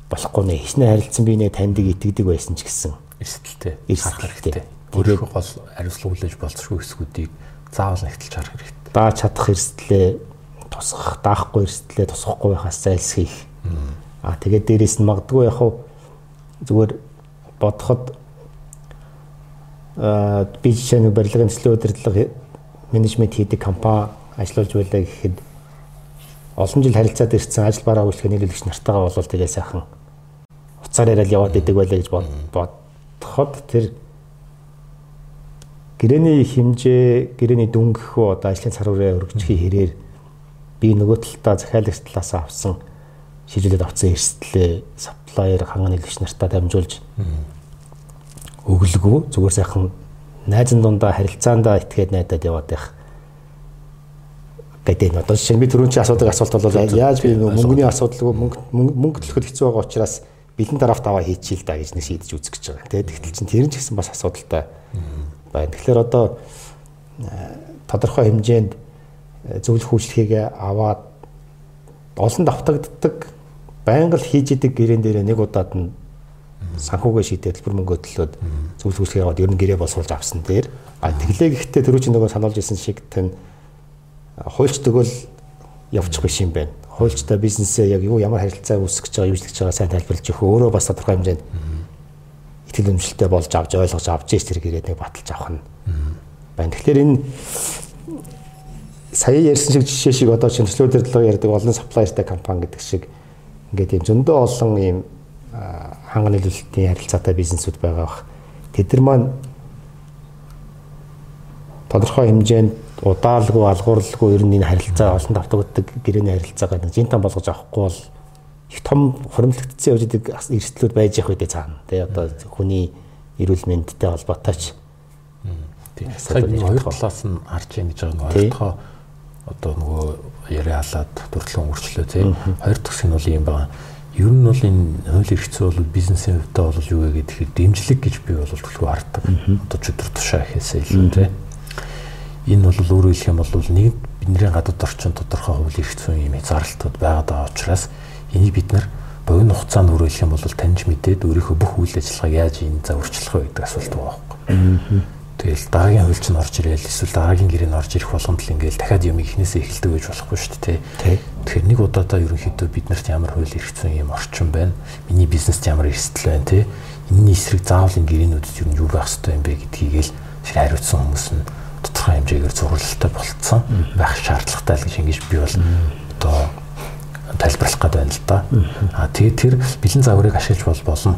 болохгүй нэ хичнээн харилцсан би нэ таньдаг итгэдэг байсан ч гэсэн эрсдэлтэй харах хэрэгтэй. Өөрийнхөө гол хариуцлага хүлээж болцсохгүй хэсгүүдийг заавал нэгтэлж харах хэрэгтэй. Дааж чадах эрсдлээ тусгах, даахгүй эрсдлээ тусгахгүй байхаас зайлсхийх. Аа тэгээд дээрэс нь магадгүй яг хуу зүгээр бодоход аа би жишээ нь барилгын төслийн удирдлага менежмент хийдэг компани ажиллаж байлаа гэхэд олон жил харилцаад ирсэн ажил бараа үйлчлэх нийлүүлэгч нартайгаа болвол тэгээ сайхан уцаар яриад яваад идэг байлаа гэж бодоход тэр гэрээний хэмжээ, гэрээний дүнгэх одоо ажлын цар хүрээ өргөжхийн хэрээр би нөгөө талдаа захиалагч талаас авсан шийдвэрлээд авсан эрсдлээ саплайер ханган нийлэгч нартаа дамжуулж өглөгөө зүгээр сайхан найзан дундаа харилцаандаа итгээд найдаад яваад байх. Гэдэг нь одоо жишээ нь би түрүүн чи асуудаг асуулт бол яаж би мөнгөний асуудалгүй мөнгө мөнгө төлөхөд хэцүү байгаа учраас бэлэн драфт аваа хийчихээ л да гэж нэг шийдэж үзэх гэж байгаа. Тэгээд тэгтэл чинь тэр нь ч гэсэн бас асуудалтай байна. Тэгэхээр одоо тодорхой хэмжээнд зөвлөх үйлчлэгийг аваад олон давтагддаг байнга л хийж идэг гэрээн дээр нэг удаад нь санхүүгээ шийдээд төлбөр мөнгө төлөөд зөвлөх үйлчлэгийг аваад ер нь гэрээ болсуулж авсан дээр а тэглээ гэхдээ түрүү чи нөгөө сануулж ирсэн шиг тань хуульч төгөл явчих биш юм байна. Хуульчтай бизнесээ яг юу ямар харилцаа үүсгэж байгаа, юучлэж байгаа сайн тайлбарлаж өгөх өөрөө бас тодорхой хэмжээнд итгэл үнэмшилтэй болж авч ойлгож авч ийс тэр гэрээ нэг баталж авах нь байна. Тэгэхээр энэ сая ярьсан шиг жишээ шиг одоо шинжилгээ төрөлөөр ярьдаг олон саплайертай компани гэдэг шиг ингээд юм зөндөө олон ийм ханга нийлүүлэлтийн харилцаатай бизнесүүд байгаа бах. Тэд нар маань тодорхой хэмжээнд удаалгүй алгуурлгүй ер нь энэ харилцаа олон давтагддаг гэрээний харилцаагаа нэг жинтан болгож авахгүй бол их том хуримтлагдсан явж идэг эрсдлүүд байж явах үедээ цаана. Тэгээ одоо хүний эрүүл мэндтэй холбоотой ч. Тийм. Сая хоёр талаас нь харж яах гэж байгаа нь ойлгохоо одоо нөгөө яриа халаад төрөлхөн өөрчлөлөө тийм. Хоёр дахь нь бол юм байна. Ер нь бол энэ хууль эрх зүй бол бизнесийн хувьдаа бол юу вэ гэхээр дэмжлэг гэж би бол төлхөө хардаг. Одоо чөтөр тушаа ихээсээ илүү тийм. Энэ бол өөрөөр хэлэх юм бол нэг бидний гадаад орчин тодорхой хууль эрх зүйн юм зарлалтууд байгаад байгаа учраас энийг бид нар богино хугацаанд өөрөөр хэлэх юм бол таньж мэдээд өөрийнхөө бүх үйл ажиллагааг яаж энэ за өөрчлөх вэ гэдэг асуулт байгаа байхгүй. Тэгэл дараагийн хуульч нь орж ирээл эсвэл дараагийн гэрээ нь орж ирэх болгонд л ингээл дахиад юм ихнээсээ эхэлдэг гэж болохгүй шүү дээ. Тэгэхээр нэг удаадаа ерөнхийдөө бид нарт ямар эрх зүйн юм орчин байна. Миний бизнест ямар эрсдэл байна те. Энэний эсрэг заавал энэ гэрээнүүдэд юу юу байх ёстой юм бэ гэдгийг л хариуцсан хүмүүс нь тодорхой хэмжээгээр зурлалтай болцсон байх шаардлагатай л гэж ингэж би бол одоо тайлбарлах гээд байна л да. А тэгээд тэр бэлэн загварыг ашиглаж бол болно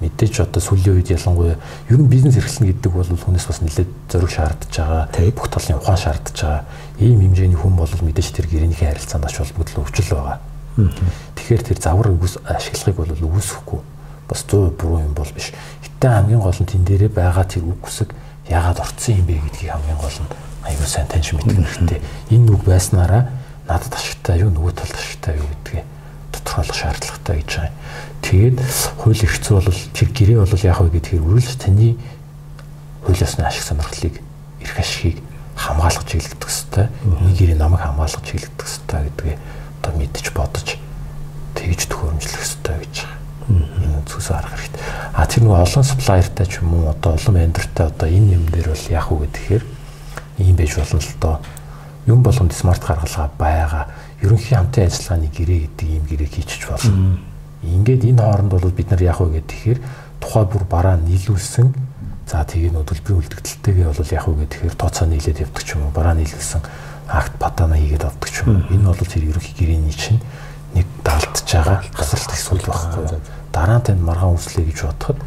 мэдээж одоо сүүлийн үед ялангуяа ер нь бизнес эрхлэнэ гэдэг бол хүнээс бас нэлээд зориг шаардж байгаа. Бүх талын ухаан шаардж байгаа. Ийм хэмжээний хүн бол мэдээж тэр гэрээнийхээ харилцаанд ач холбогдол өвчл байгаа. Тэгэхээр тэр завар ашиглагыг бол үүсэхгүй бас 100% буруу юм бол биш. Гэтэ хамгийн гол нь тэн дээрээ байгаа тэр үг хүсэг яагаад орцсон юм бэ гэдгийг хамгийн гол нь аюул сайн таньж мэдэх хэрэгтэй. Энэ үг байснараа надад ашигтай юу нөгөө талд ашигтай юу гэдгийг тодорхойлох шаардлагатай гэж байгаа. Тэгээд хууль эрх зүй бол тэр гэрээ бол яах вэ гэдгийг үргэлж таны хууль ёсны ашиг сонирхлыг эрх ашигыг хамгаалах чиглэгдэх хэвээр нэг гэрээ намайг хамгаалах чиглэгдэх хэвээр гэдгээ одоо мэдж бодож тэгж төхөөрөмжлөх хэвээр гэж байгаа. Энэ зүсээ харах хэрэгтэй. А тэр нэг олон саплайертай ч юм уу одоо олон вендортай одоо энэ юм дээр бол яах вэ гэхээр ийм байж болно л доо. Юм болгонд смарт гаргалгаа байгаа. Ерөнхий хамтын ажиллагааны гэрээ гэдэг ийм гэрээг хийчих болно Ингээд энэ хооронд бол бид нар яах вэ гэхээр тухай бүр бараа нийлүүлсэн за тэгээ нөө төлбөрийн үлдэгдэлтэйгээ бол яах вэ гэхээр тооцоо нийлээд явдаг ч юм уу бараа нийлүүлсэн акт патана хийгээд авдаг ч юм уу. Энэ бол тэр ерөнхий гэрээний чинь нэг даалтж байгаа гасалт эсвэл байхгүй. Дараа нь танд маргаан үслэе гэж бодоход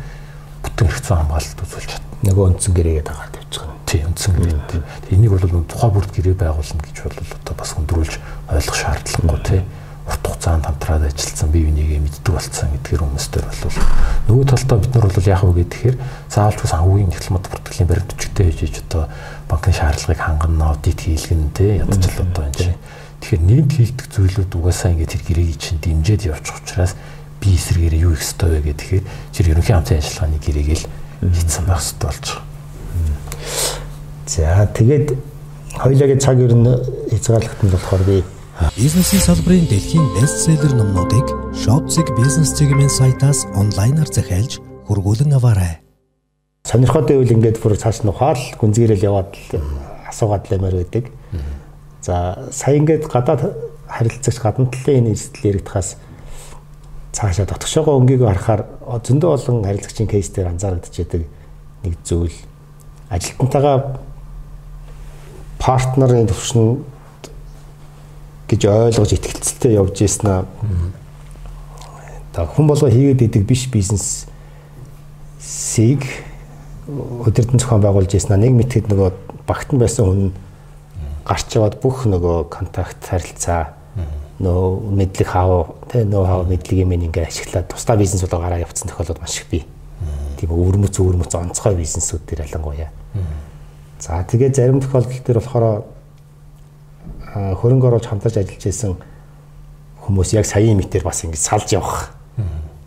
бүтэн хэрэгцээ хамгаалалт үзүүлж чадна. Нөгөө үндсэн гэрээгээ дагаад явчих нь. Тийм үндсэн гэрээ. Энийг бол тухай бүрд гэрээ байгуулна гэж бол одоо бас хөндрүүлж ойлгох шаардлагагүй тийм урт хугацаанд хамтраад ажилласан бие бинийгээ мэддэг болсон гэдгээр хүмүүстэр бол нөгөө талдаа бид нар бол яах вэ гэхээр заавалч санхүүгийн дипломат бүртгэлийн баримт хүчтэй хийж одоо банкны шаардлагыг хангана аудит хийлгэн тэ ядч л одоо энэ чинь тэгэхээр нийт хийгдэх зүйлүүд угаасаа ингээд тэр гэрээг чинь дэмжиж явчих учраас би эсрэгээрээ юу их ёстой вэ гэхээр тэр ерөнхий хамтын ажиллагааны гэрээг л хийцэн байх ёстой болж байгаа. За тэгээд хоёулагийн цаг ер нь хязгаарлагдсан болохоор би Бизнесийн салбарын дэлхийн бестселлер номнуудыг Shopzig бизнес чиглэлийн сайтаас онлайнаар захиалж хургуулan аваарай. Сонирхолтой үйл ингээд бүр цааш нухаал гүнзгийрэл яваад асуугаад лэмээр байдаг. За сая ингээд гадаад харилцагч гадна талын энэ эрсдэл яригдахаас цаашаа дотгошоогоо өнгийгөө харахаар зөндөө олон харилцагчийн кейс дээр анзаарэгдэж байдаг нэг зүйл ажилтнтайгаа партнерын төвшин гэж ойлгож ихтгэлцэлтэй явж ийсэн аа. Та хүн болго хийгээд идэг биш бизнесийг өдөртөн зохион байгуулж ийсэн аа. Нэг мэтгэд нөгөө багтан байсан хүн гарч яваад бүх нөгөө контакт харилцаа нөө мэдлэг хав тэ нөө хав мэдлэг юм ингээ ашиглаад тусдаа бизнес болоо гараа явцсан тохиолдол маш их бий. Тийм өвөрмөц өвөрмөц онцгой бизнесүүд дээр ялангуяа. За тэгээ зарим тохиолдол төр болохоор хөрөнгө оруулж хамтарч ажиллаж исэн хүмүүс яг саяын мэтэр бас ингэж салж явах.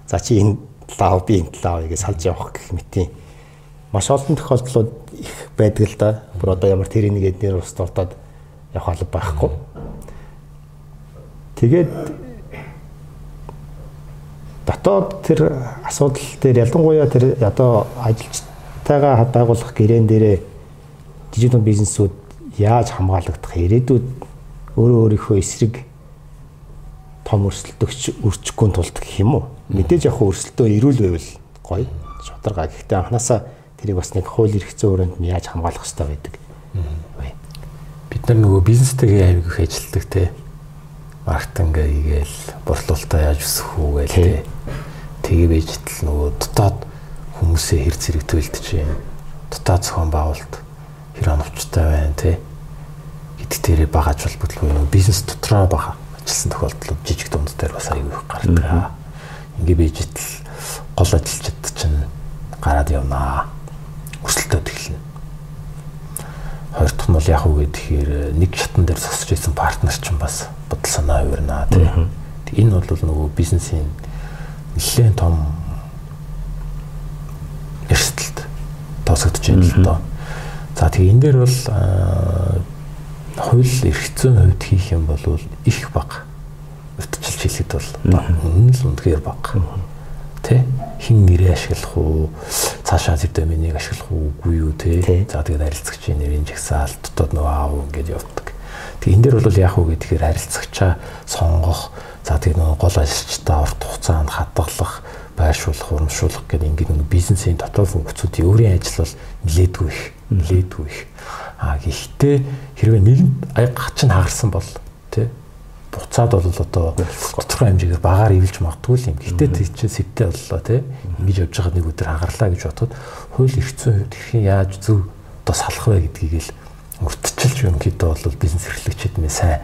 За чи энэ талаа би энэ талаа гэж салж явах гэх мэтийн маш олон тохиолдлууд их байдаг л да. Бүр одоо ямар тэр нэг эднэр ус дуртад явах алба байхгүй. Тэгээд дотоод тэр асуудал дээр ялангуяа тэр одоо ажилчтайгаа байгуулах гэрээн дээрээ жижиг дунд бизнесүүд яаж хамгаалагдах ирээдүйд өөрөө өөрийнхөө эсрэг том өрсөлдөгч өрчихгүй тулд гэх юм уу мэдээж яг өрсөлдөө ирүүл байвал гоё шударга гэхдээ анханасаа тэрийг бас нэг хууль эрх зүйн өрөөнд нь яаж хамгаалах хэрэгтэй байдаг? Бид нар нөгөө бизнестэйгээ аяг их ажилтдаг те маркетинг хийгээл борлуулалтаа яаж өсгөх үү гээл те тэгээ бийжтэл нөгөө дотоод хүмүүсээ хэр зэрэг төлдөж юм дотоод зохион байгуулалт хэр оновчтой байна те гэдэг дээрээ багаж холбогдлого нөгөө бизнес дотроо бага ажилласан тохиолдлууд жижиг дунд дээр бас аягүй их гардаг. Ингээ бийжтэл гол ажилчид чинь гараад явнаа. Өсөлтөд эхэлнэ. Хоёр дахь нь бол яг үгүй тэгэхээр нэг шатан дээр зогсож исэн партнер чинь бас бодол санаа хувирнаа тий. Энэ бол нөгөө бизнесийн нэлээд том эрсдэлт тосгодож байна л доо. За тэгээ энэ дээр бол хууль эрх зүйн хувьд хийх юм бол их бага. Өвтчилж хэлэхэд бол үнэн л үнэхээр бага. Тэ хин нэрээ ашиглах уу, цаашаа зэв доминийг ашиглах уугүй юу те. За тэгээд харилцагчийн нэрийн жагсаалт дотоод нөгөө аав ингээд явдаг. Тэг энэ дээр бол яг уу гэхээр харилцагчаа сонгох, за тэгээд нөгөө гол ажилчдаа урт хугацаанд хадгалах, байршуулах, урамшуулах гэдэг ингээд нөгөө бизнесийн дотоод функцүүдийн өөрийн ажил бол нилээдгүй их, нилээдгүй их. А гэхдээ хэрвээ нийгэмд аяг чинь хагарсан бол тий буцаад бол одоо тодорхой хэмжээгээр багаар ивэлж магадгүй юм. Гэхдээ тэр чинь сэвтэй боллоо тий. Ингэж явж байгаа нэг өдөр хагарлаа гэж бодоход хууль эрх зүйн хувьд хэрхэн яаж зөв одоо салах вэ гэдгийг л урдчилж ерөнхийдөө бол бизнес эрхлэгчид мэ сайн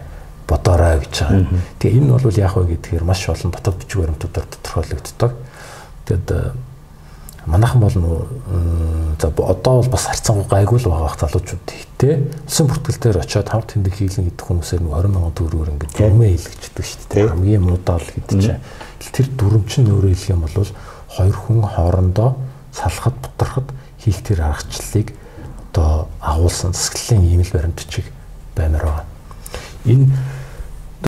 бодоорой гэж байгаа. Тэгээ энэ бол яг вэ гэдгээр маш олон дотоод бичиг баримтуудаар тодорхойлогддог. Тэгэд манайхан бол нөө за одоо бол бас харьцангуй гайгүй л байгаа бах залуучууд. Ихтэй улсын бүртгэлээр очиод хамт тэмдэг хийлэн гэдэг хүмүүсээр нэг 20 мянган төгрөгөөр ингээд дүрмээ хийлгэждэг шүү дээ. Хамгийн муудаа л гэдэг чинь. Тэр дүрм чинь өөрөө хэлэх юм бол хоёр хүн хоорондоо салахад бутрахад хийх тэр аргачлалыг одоо агуулсан засаглалын ийм л баримт бичиг баймаар байгаа. Энэ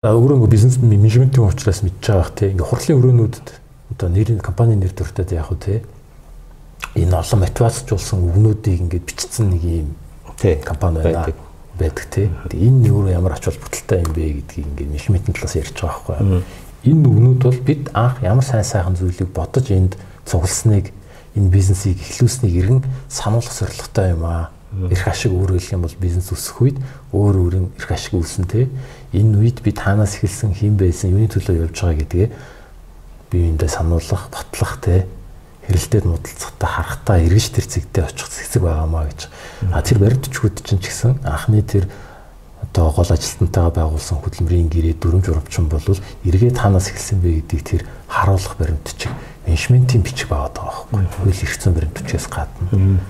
өөрөө бизнес менежментийн учраас мэдж байгаа бах тийм ингээ хурлын өрөөнүүдэд одоо нэрийн компани нэр төртөд яг уу тийм энэ олон мотивацжуулсан өгнүүдийг ингээд бичсэн нэг юм тий компани байна байдаг тий. Энэ юу ямар ач холбогдолтой юм бэ гэдгийг ингээд менежментийн талаас ярьж байгаа байхгүй. Энэ өгнүүд бол бид анх ямар сайн сайхан зүйлийг бодож энд цугласныг энэ бизнесийг эхлүүлснийг иргэн сануулгах зорилготой юм аа. Ирэх ашиг өөр хэлэх юм бол бизнес өсөх үед өөр өөрийн ирэх ашиг үүснэ тий. Энэ үед би танаас эхэлсэн хэн байсан, юуны төлөө явж байгаа гэдгээ би эндээ сануулгах, батлах тий хэрэлдээд муудалцахтаа харахтаа эргэж тэр зэгтээ очих хэсэг байгаамаа гэж. А тэр баримтчгүүд чинь ч гэсэн анхны тэр одоо гол ажилтнтайгаа байгуулсан хөдөлмөрийн гэрээ дүрм журамчин бол эргээд танаас эхэлсэн бэ гэдгийг тэр харуулах баримтчиг менежментийн бичиг байгаад байгаа байхгүй. Хууль эрх зүйн баримтчигээс гадна.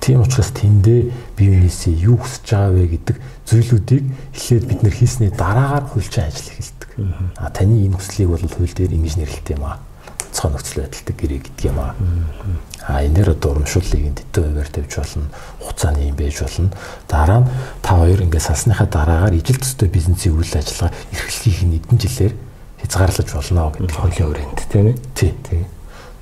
Тийм учраас тэндээ бие биенээсээ юу хүсэж байгаа вэ гэдэг зүйлүүдийг эхлээд бид нэр хийсний дараагаар хуульчин ажил эхэлдэг. А таны энэ хүслийг бол хууль дээр ингэж нэрлэлтэй юм аа онцгой нөхцөл байдалтай гэрээ гэдэг юм аа. А энэ дээр одоо урамшууллыг дэдтэй хуваар тавьж болно. Хугацааны юм байж болно. Дараа нь та хоёр ингээд салсныхаа дараагаар ижил төстэй бизнесийн үйл ажиллагаа эрхлэхийг хэдэн жилээр хязгаарлаж болно гэдэг хуулийн хүрээнд тийм ээ. Тий.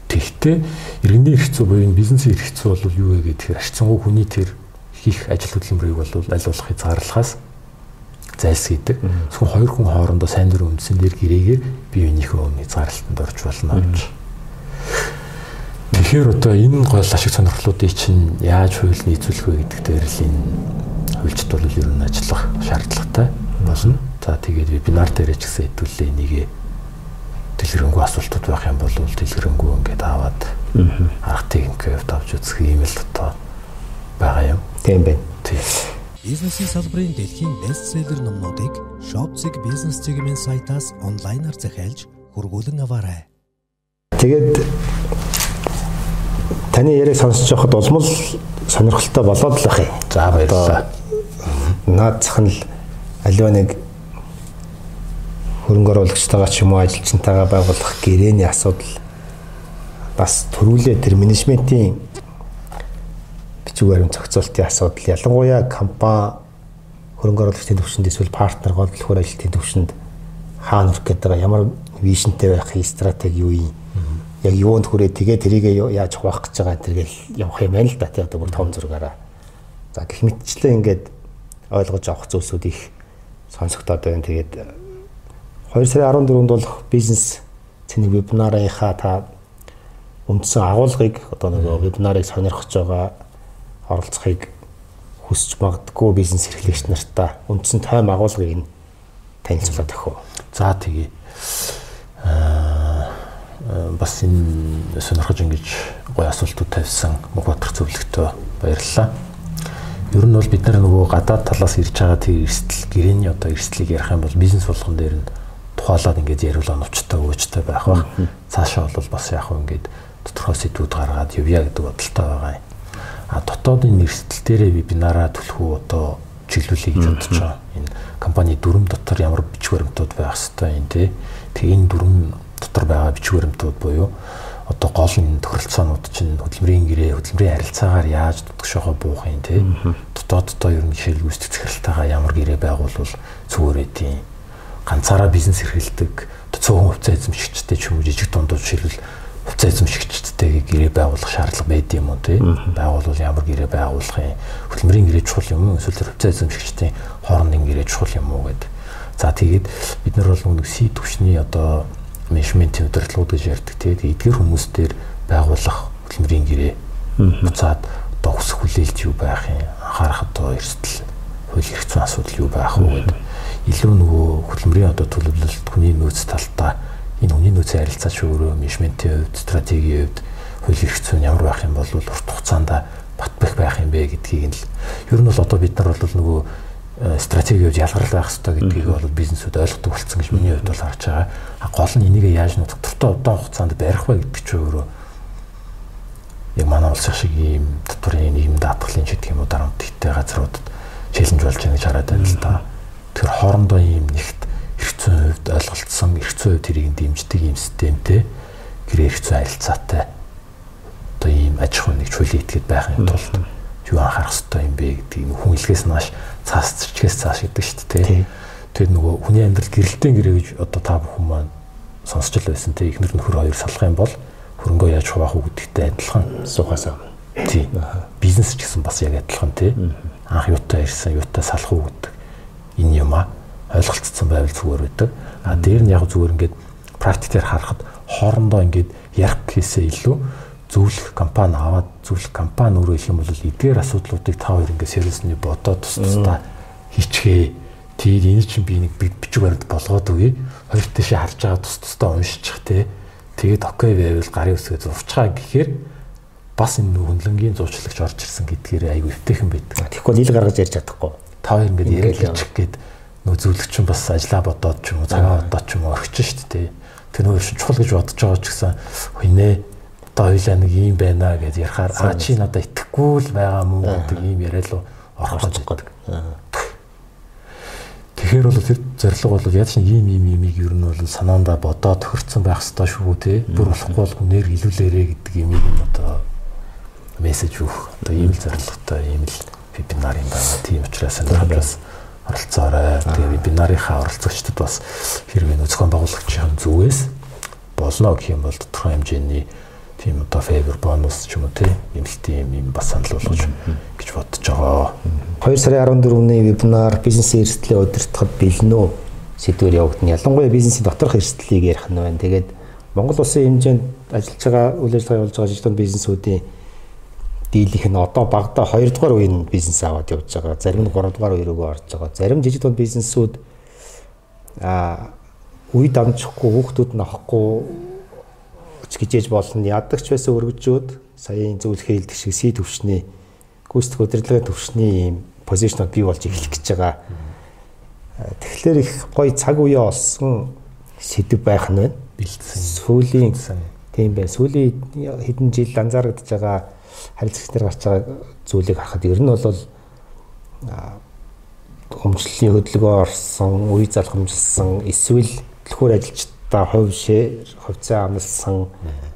Тэгтээ иргэний эрх зүй буюу бизнесийн эрх зүй бол юу вэ гэхээр арчсангуй хүний тэр хийх ажил хөдөлмөрийг бол аль болох хязгаарлахаас зайлсхийдэг. Зөвхөн хоёр хүн хоорондоо сайн дурын үндсэн дээр гэрээгээр бие биенийхөө хязгаарлалтанд орж болно гэж. Тэгэхээр одоо энэ гол ашиг сонирхлуудыг чинь яаж хууль нийцүүлэх вэ гэдэг дээр л энэ хуульчд бол ер нь ажиллах шаардлагатай болно. За тэгээд вебинар дээр ч гэсэн хэдүүлээ нэгэ дэлгэрэнгүй асуултууд байх юм бол дэлгэрэнгүй ингээд аваад арга техникээ авч үзэх юм л одоо байгаа юм. Тийм байна. Тийм. Бизнесийн салбарын дэлхийн бестселлер номнуудыг Shopzig бизнес чиглэлийн сайтаас онлайнаар захиалж хургуулan аваарай. Тэгээд таны яриаг сонсож байхад улмал сонирхолтой болоод л ах юм. За баярлалаа. Наад зах нь аливаа нэг хөрөнгө оруулагчтайгаа ч юм уу ажилчнтайгаа байгуулах гэрээний асуудал бас төрүүлээ. Тэр менежментийн бичиг баримт зохицуултын асуудал. Ялангуяа компани хөрөнгө оруулагчдын төвшөнд эсвэл партнер голдлохоор ажилтны төвшөнд хаана хүрэх гээд байгаа ямар вижнтэй байхын стратеги юу юм? Яг юунд хүрээ тэгээ тэрийг яаж хуваах гэж байгаа тэргээл явах юм байна л да. Тий одоо бүр том зургаараа. За гэх мэтчлээ ингээд ойлгож авах зүйлсүүд их сонсогдоод байна. Тэгээд 2 сарын 14-нд болох бизнес цэник вебинарынхаа та үндсэн агуулгыг одоо нөгөө вебинарыг сонирхож байгаа оролцохыг хүсч магадгүй бизнес эрхлэгч нартаа үндсэн тайм агуулгыг нь танилцуулаад өгөх үү. За тэгье. Аа бас энэ сонирхож ингэж гоё асуултууд тавьсан Мөнхбаатар зөвлөгтөө баярлалаа. Ер нь бол бид нар нөгөө гадаад талаас ирж байгаа тэр эрсдэл гэрээний одоо эрсдлийг ярих юм бол бизнес болгон дээр нь тухайлаад ингэж яриулаа нуцтай өөчтэй байх ба. Цаашаа бол бас яг хөө ингэж тодорхой сэдвүүд гаргаад явъя гэдэг бодолтой байгаа юм. А дотоодын эрсдэл дээрээ би бинараа түлхүү одоо чиглүүлэе гэж бодож байгаа. Энэ компани дүрм дотор ямар бичиг баримтууд байх хэвээр юм те. Тэгээ энэ дүрм дотор байгаа бичиг баримтууд буюу одоо гол нь тохиролцоонууд чинь хөдөлмөрийн гэрээ хөдөлмөрийн харилцаагаар яаж дутгшоогоо буух юм те дотооддоо ер нь жишээл гүйцэтгэх захиралтайгаа ямар гэрээ байгуулвал зүгээр эдийн ганцаараа бизнес эрхэлдэг цөөхөн хувьцаа эзэмшигчтэй ч юм уу жижиг дундууд жишээлбэл хувьцаа эзэмшигчтэй гэрээ байгуулах шаардлага байд юм уу те? Байгуулвал ямар гэрээ байгуулах юм? Хөдөлмөрийн гэрээ чухал юм уу? Эсвэл хувьцаа эзэмшигчдийн хоорондын гэрээ чухал юм уу гэдэг за тэгээд бид нар бол нэг C төвшний одоо менежментийн удирдлагууд гэж ярьдаг тэгээд эдгээр хүмүүс дээр байгуулах хөдөлмөрийн гэрээ буцаад одоо хүсэх хүлээлт юу байх юм? Анхаарах одоо эрсдэл хууль эрх зүйн асуудал юу байх вэ гэдэг илүү нөгөө хөдөлмөрийн одоо төлөвлөлт хүний нөөц талдаа энэ хүний нөөцийн харилцаач өөрөө менежментийн хувьд стратегийн хувьд хууль эрх зүйн ямар байх юм бол урт хугацаанд батбах байх юм бэ гэдгийг нь л ер нь бол одоо бид нар бол нөгөө стратеги хувьд ялгарл байх хэрэгтэй гэдгийг бол бизнесүүд ойлгодог болсон гэж миний хувьд бол харж байгаа. Гол нь энийг яаж нутаг дуртай удаан хугацаанд барих вэ гэдэг чинь өөрөө яг манай улс шиг ийм татварын ийм даатгалын гэх юм уу дарамттай газруудад челленж болж байгаа гэж хараад байна л да. Тэр хоорондоо ийм нэгт эрхцэн хувьд ойлголцсон эрхцэн хувьд тэрийг дэмждэг ийм системтэй гэр эрхцэн харилцаатай одоо ийм аж ахуй нэг чөлөө итгээд байх юм тулд юу анхаарах хэрэгтэй юм бэ гэдгийг хүн илгээс нааш цаас зэрчгээс цааш гэдэг шүү дээ. Тэр нөгөө хүний амьдрал гэрэлтэн гэрээ гэж одоо та бүхэн маань сонсч л байсан те ихнэр нөхөр хоёр салах юм бол хөрөнгөө яаж хуваах уу гэдэгтэй адилхан сухасаа. Тий. Бизнес ч гэсэн бас яг адилхан тий. Анх юутай ирсэн, юутай салах уу гэдэг энэ юм а ойлголцсон байвал зүгээр байдаг. А дээр нь яг зүгээр ингээд практикээр харахад хоорондоо ингээд ярих гэхээсээ илүү зөвлөх компани аваад зөвлөх компани өөрөө их юм бол эдгээр асуудлуудыг та хоёр ингээд сервисний бодоод тус тусдаа хийчихээ. Тэгээд энэ чинь би нэг бичиг баримт болгоод өгье. Хоёр тийшээ харж байгаа тус тусдаа уншчих те. Тэгээд окей байвал гарын үсгээ зурчгаа гэхээр бас энэ хүнлэнгийн зуучлагч орж ирсэн гэдгээр айгүй өвтэйхэн байдаг. Тэгэхгүй ил гаргаж ярьж чадахгүй. Та хоёр ингээд яриад ичих гээд нөө зөвлөгч нь бас ажиллаа бодоод ч юм уу цагаа бодоод ч юм уу орхиж штт те. Тэр нөө чухал гэж бодож байгаа ч гэсэн хийнэ одоо хоёлаа нэг юм байна гэж ярихаар а чи надад итгэхгүй л байгаа мүү гэдэг юм яриа л орох гэдэг. Тэгэхээр бол тэр зорилго бол яаж нэг ийм ийм юмыг ер нь бол санаандаа бодоод тохирцсон байх ёстой шүү те. Бүр болохгүй бол хүнээр илүүлээрэ гэдэг юмыг нь одоо мессеж өгөх одоо ийм л зорилготой ийм л вебинар юм байна. Тийм учраас сонирхолтой оролцоорой. Тэгээ вебинарынхаа оролцогчдод бас хэрвээ нөхцөл байгуулагчийн зүгээс болно гэх юм бол тодорхой хэмжээний тийм одоо фейвер бонус ч юм уу тийм эмэлтийн юм юм бас санал болгож гэж бодож байгаа. 2 сарын 14-ний вебинар бизнесийн эрсдлээ удирдахад бэлэн үү сэдвээр явагдана. Ялангуяа бизнесийн доторх эрсдлийг ярих нь байна. Тэгээд Монгол улсын хэмжээнд ажиллаж байгаа үйл ажиллагаа явуулж байгаа жижиг бизнесүүдийн дийлэх нь одоо багада 2 дугаар үеийн бизнес аваад явж байгаа. Зарим нь 3 дугаар үе рүүгээ орж байгаа. Зарим жижиг дунд бизнесүүд а үе дамжихгүй хүүхдүүд нь авахгүй гэж болно. Ядагч байсан өргөжөөд саяын зөвлөх хэлдэг шиг C төвшний гүйцэтгэх удирдлагын төвшний ийм позишнод бий болж эхлэх гэж байгаа. Тэгэхээр их гоё цаг үе олсон сэдв байх нь байна. Бэлдсэн. Сүүлийн тийм байна. Сүүлийн хэдэн жил анзаарэгдэж байгаа харилцагчдаар гарч байгаа зүйлийг харахад ер нь бол өмчлөлийн хөдөлгөөн орсон, үе залхамжилсан, эсвэл хөтөлбөр ажилчдаа хувь шээ хувьцаа амлсан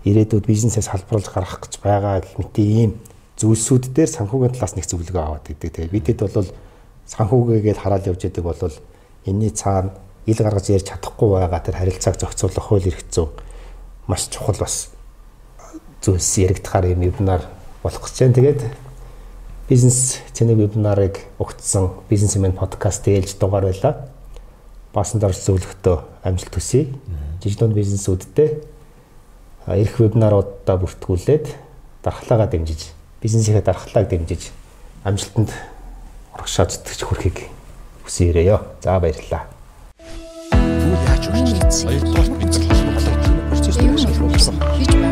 ирээдүйд бизнесээс салбарлаж гарах гэж байгаа гэх мэт ийм зүйлсүүд дээр санхүүгийн талаас нэг зөвлөгөө аваад идэг. Тэгээ бидэд бол санхүүгээгээд хараад явж идэг бол энэний цаана ил гаргаж ярьж чадахгүй байгаа тэр харилцааг зохицуулах хууль эрх зүйн маш чухал бас зүйлс яригдахаар юм вебинар болох гэж байна. Тэгээд бизнес цэник вебинарыг өгцсөн бизнесмен подкаст ээлж дугаар байлаа. Баасанд орж зөвлөختөө амжилт хүсье. Жижиг дунд бизнесүүдтэй ирэх вебинаруудаа бүртгүүлээд дархлаагаа дэмжиж, бизнесийнхээ дархлааг дэмжиж амжилтанд урагшаа зүтгэж хүрэхийг хүсээрээ. За баярлалаа. Яаж үргэлжлүүлсэн? Хоёрдугаар бид процесс хийж байгаа.